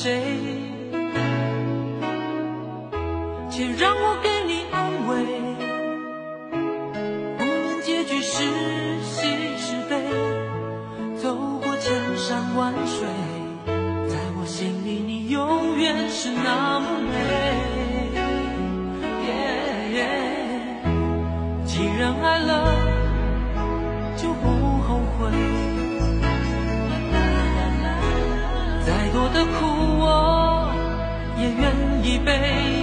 谁？请让我一杯，